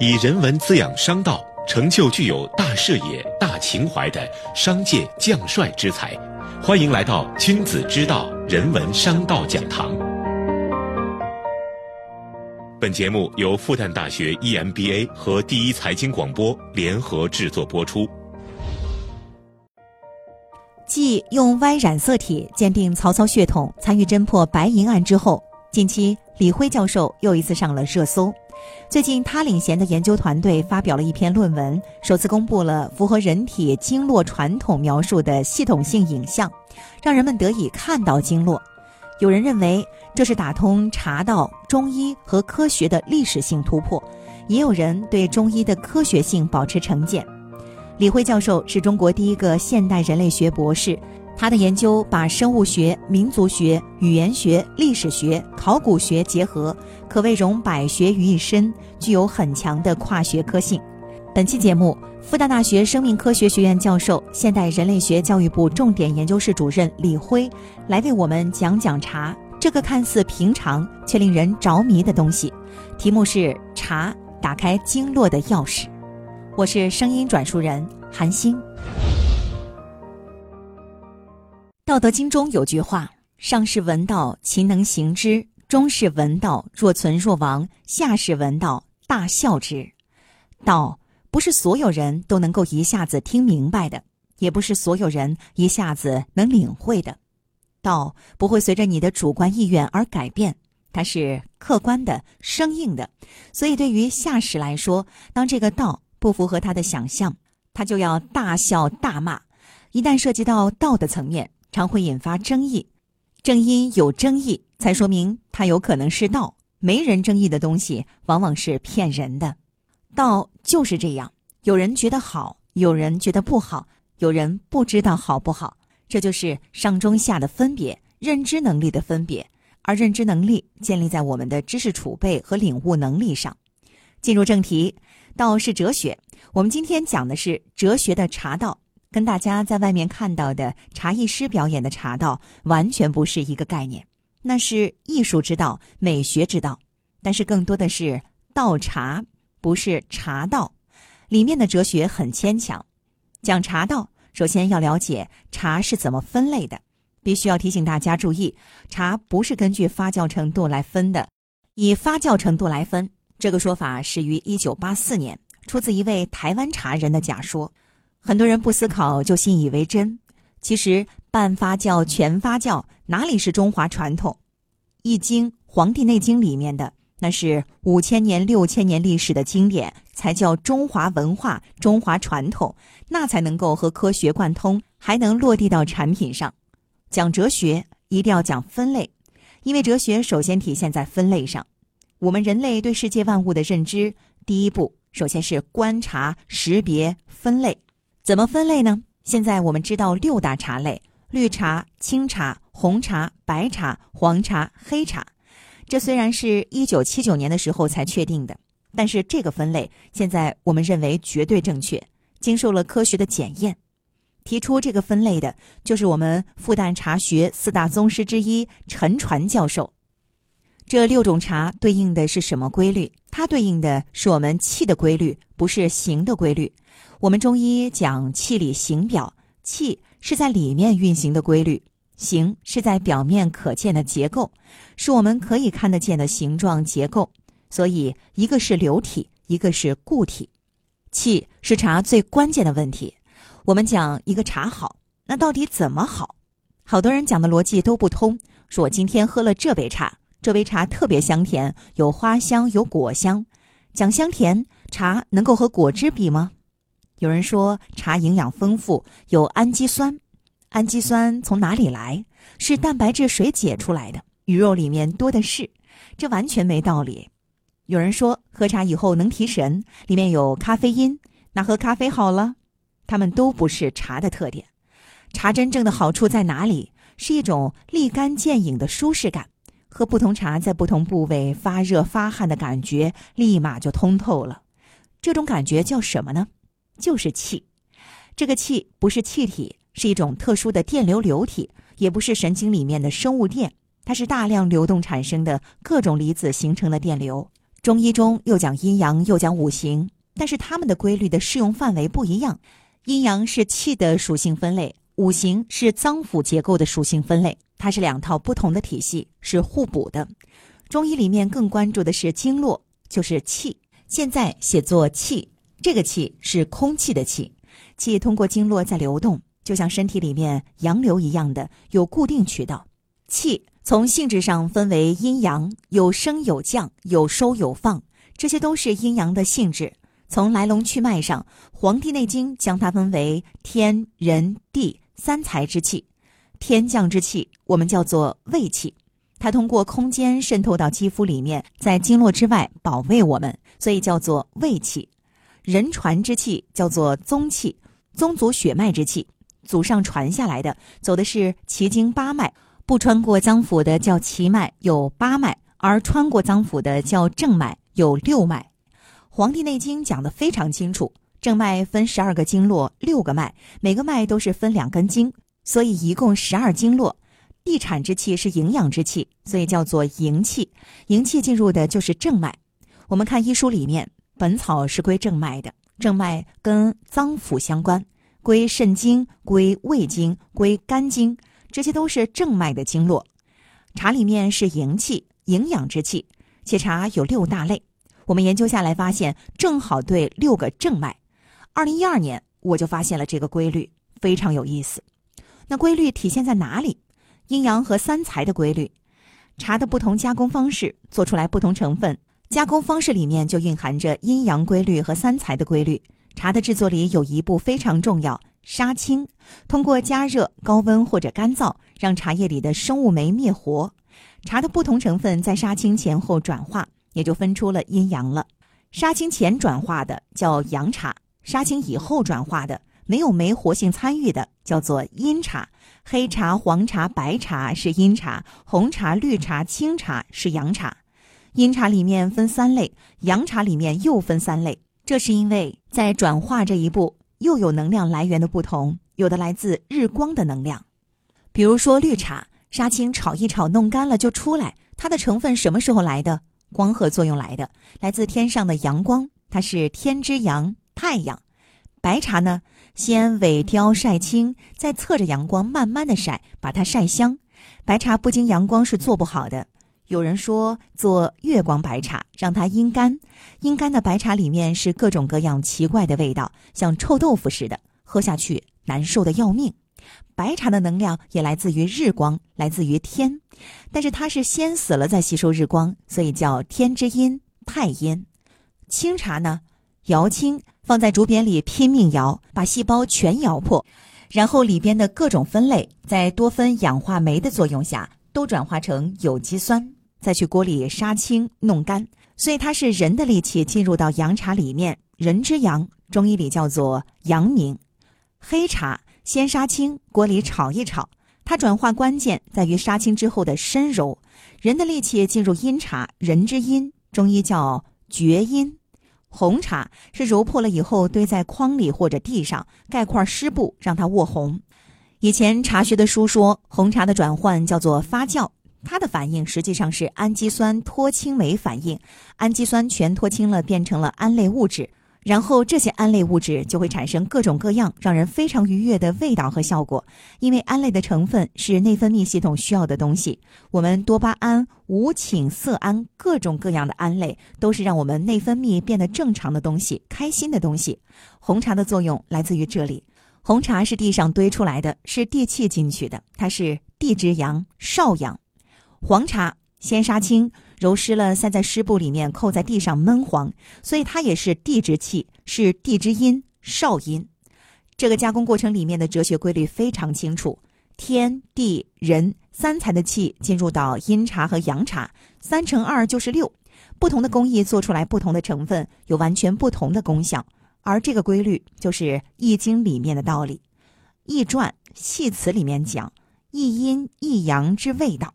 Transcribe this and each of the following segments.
以人文滋养商道，成就具有大视野、大情怀的商界将帅之才。欢迎来到君子之道人文商道讲堂。本节目由复旦大学 EMBA 和第一财经广播联合制作播出。继用 Y 染色体鉴定曹操血统、参与侦破白银案之后，近期李辉教授又一次上了热搜。最近，他领衔的研究团队发表了一篇论文，首次公布了符合人体经络传统描述的系统性影像，让人们得以看到经络。有人认为这是打通茶道、中医和科学的历史性突破，也有人对中医的科学性保持成见。李辉教授是中国第一个现代人类学博士，他的研究把生物学、民族学、语言学、历史学、考古学结合，可谓融百学于一身，具有很强的跨学科性。本期节目，复旦大学生命科学学院教授、现代人类学教育部重点研究室主任李辉来为我们讲讲茶这个看似平常却令人着迷的东西。题目是“茶打开经络的钥匙”。我是声音转述人韩星。《道德经》中有句话：“上士闻道，勤能行之；中士闻道，若存若亡；下士闻道，大笑之。”道不是所有人都能够一下子听明白的，也不是所有人一下子能领会的。道不会随着你的主观意愿而改变，它是客观的、生硬的。所以，对于下士来说，当这个道不符合他的想象，他就要大笑大骂。一旦涉及到道的层面，常会引发争议。正因有争议，才说明它有可能是道。没人争议的东西，往往是骗人的。道就是这样，有人觉得好，有人觉得不好，有人不知道好不好。这就是上中下的分别，认知能力的分别。而认知能力建立在我们的知识储备和领悟能力上。进入正题。道是哲学，我们今天讲的是哲学的茶道，跟大家在外面看到的茶艺师表演的茶道完全不是一个概念。那是艺术之道、美学之道，但是更多的是道茶，不是茶道。里面的哲学很牵强。讲茶道，首先要了解茶是怎么分类的。必须要提醒大家注意，茶不是根据发酵程度来分的，以发酵程度来分。这个说法始于一九八四年，出自一位台湾茶人的假说。很多人不思考就信以为真。其实半发酵、全发酵哪里是中华传统？《易经》《黄帝内经》里面的那是五千年、六千年历史的经典，才叫中华文化、中华传统，那才能够和科学贯通，还能落地到产品上。讲哲学一定要讲分类，因为哲学首先体现在分类上。我们人类对世界万物的认知，第一步首先是观察、识别、分类。怎么分类呢？现在我们知道六大茶类：绿茶、青茶、红茶、白茶、黄茶、黑茶。这虽然是一九七九年的时候才确定的，但是这个分类现在我们认为绝对正确，经受了科学的检验。提出这个分类的就是我们复旦茶学四大宗师之一陈传教授。这六种茶对应的是什么规律？它对应的是我们气的规律，不是形的规律。我们中医讲气里形表，气是在里面运行的规律，形是在表面可见的结构，是我们可以看得见的形状结构。所以，一个是流体，一个是固体。气是茶最关键的问题。我们讲一个茶好，那到底怎么好？好多人讲的逻辑都不通。说我今天喝了这杯茶。这杯茶特别香甜，有花香，有果香。讲香甜，茶能够和果汁比吗？有人说茶营养丰富，有氨基酸。氨基酸从哪里来？是蛋白质水解出来的，鱼肉里面多的是。这完全没道理。有人说喝茶以后能提神，里面有咖啡因，那喝咖啡好了。它们都不是茶的特点。茶真正的好处在哪里？是一种立竿见影的舒适感。喝不同茶在不同部位发热发汗的感觉，立马就通透了。这种感觉叫什么呢？就是气。这个气不是气体，是一种特殊的电流流体，也不是神经里面的生物电，它是大量流动产生的各种离子形成的电流。中医中又讲阴阳，又讲五行，但是它们的规律的适用范围不一样。阴阳是气的属性分类，五行是脏腑结构的属性分类，它是两套不同的体系，是互补的。中医里面更关注的是经络，就是气。现在写作气，这个气是空气的气，气通过经络在流动，就像身体里面洋流一样的有固定渠道。气从性质上分为阴阳，有升有降，有收有放，这些都是阴阳的性质。从来龙去脉上，《黄帝内经》将它分为天、人、地三才之气。天降之气，我们叫做卫气。它通过空间渗透到肌肤里面，在经络之外保卫我们，所以叫做卫气。人传之气叫做宗气，宗族血脉之气，祖上传下来的，走的是奇经八脉，不穿过脏腑的叫奇脉，有八脉；而穿过脏腑的叫正脉，有六脉。《黄帝内经》讲得非常清楚，正脉分十二个经络，六个脉，每个脉都是分两根经，所以一共十二经络。地产之气是营养之气，所以叫做营气。营气进入的就是正脉。我们看医书里面，本草是归正脉的，正脉跟脏腑相关，归肾经、归胃经、归肝经，这些都是正脉的经络。茶里面是营气，营养之气，且茶有六大类。我们研究下来发现，正好对六个正脉。二零一二年我就发现了这个规律，非常有意思。那规律体现在哪里？阴阳和三才的规律，茶的不同加工方式做出来不同成分，加工方式里面就蕴含着阴阳规律和三才的规律。茶的制作里有一步非常重要，杀青，通过加热、高温或者干燥，让茶叶里的生物酶灭活。茶的不同成分在杀青前后转化，也就分出了阴阳了。杀青前转化的叫阳茶，杀青以后转化的。没有酶活性参与的叫做阴茶，黑茶、黄茶、白茶是阴茶，红茶、绿茶、青茶是阳茶。阴茶里面分三类，阳茶里面又分三类。这是因为在转化这一步又有能量来源的不同，有的来自日光的能量，比如说绿茶，杀青炒一炒弄干了就出来，它的成分什么时候来的？光合作用来的，来自天上的阳光，它是天之阳，太阳。白茶呢？先萎凋晒青，再侧着阳光慢慢的晒，把它晒香。白茶不经阳光是做不好的。有人说做月光白茶，让它阴干。阴干的白茶里面是各种各样奇怪的味道，像臭豆腐似的，喝下去难受的要命。白茶的能量也来自于日光，来自于天，但是它是先死了再吸收日光，所以叫天之阴太阴。清茶呢，摇青。放在竹匾里拼命摇，把细胞全摇破，然后里边的各种分类在多酚氧化酶的作用下都转化成有机酸，再去锅里杀青弄干。所以它是人的力气进入到阳茶里面，人之阳，中医里叫做阳明。黑茶先杀青，锅里炒一炒，它转化关键在于杀青之后的深揉。人的力气进入阴茶，人之阴，中医叫厥阴。红茶是揉破了以后堆在筐里或者地上，盖块湿布让它卧红。以前茶学的书说，红茶的转换叫做发酵，它的反应实际上是氨基酸脱氢酶反应，氨基酸全脱氢了，变成了胺类物质。然后这些胺类物质就会产生各种各样让人非常愉悦的味道和效果，因为胺类的成分是内分泌系统需要的东西。我们多巴胺、五羟色胺，各种各样的胺类都是让我们内分泌变得正常的东西，开心的东西。红茶的作用来自于这里。红茶是地上堆出来的，是地气进去的，它是地之阳，少阳。黄茶先杀青。揉湿了，塞在湿布里面，扣在地上闷黄，所以它也是地之气，是地之阴，少阴。这个加工过程里面的哲学规律非常清楚：天地人三才的气进入到阴茶和阳茶，三乘二就是六。不同的工艺做出来不同的成分，有完全不同的功效。而这个规律就是《易经》里面的道理，《易传》系辞里面讲：一阴一阳之谓道。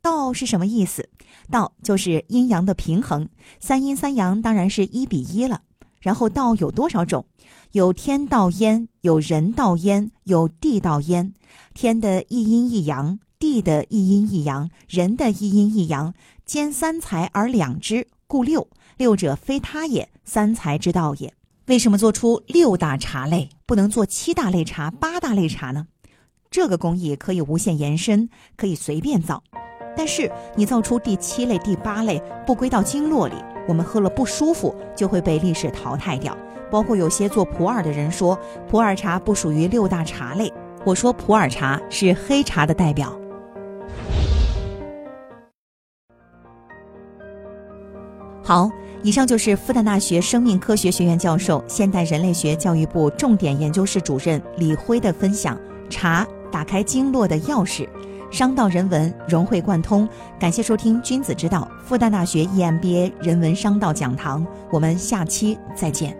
道是什么意思？道就是阴阳的平衡，三阴三阳当然是一比一了。然后道有多少种？有天道焉，有人道焉，有地道焉。天的一阴一阳，地的一阴一阳，人的一阴一阳，兼三才而两之，故六。六者非他也，三才之道也。为什么做出六大茶类，不能做七大类茶、八大类茶呢？这个工艺可以无限延伸，可以随便造。但是你造出第七类、第八类不归到经络里，我们喝了不舒服，就会被历史淘汰掉。包括有些做普洱的人说，普洱茶不属于六大茶类。我说普洱茶是黑茶的代表。好，以上就是复旦大学生命科学学院教授、现代人类学教育部重点研究室主任李辉的分享。茶打开经络的钥匙，商道人文融会贯通。感谢收听《君子之道》复旦大学 EMBA 人文商道讲堂，我们下期再见。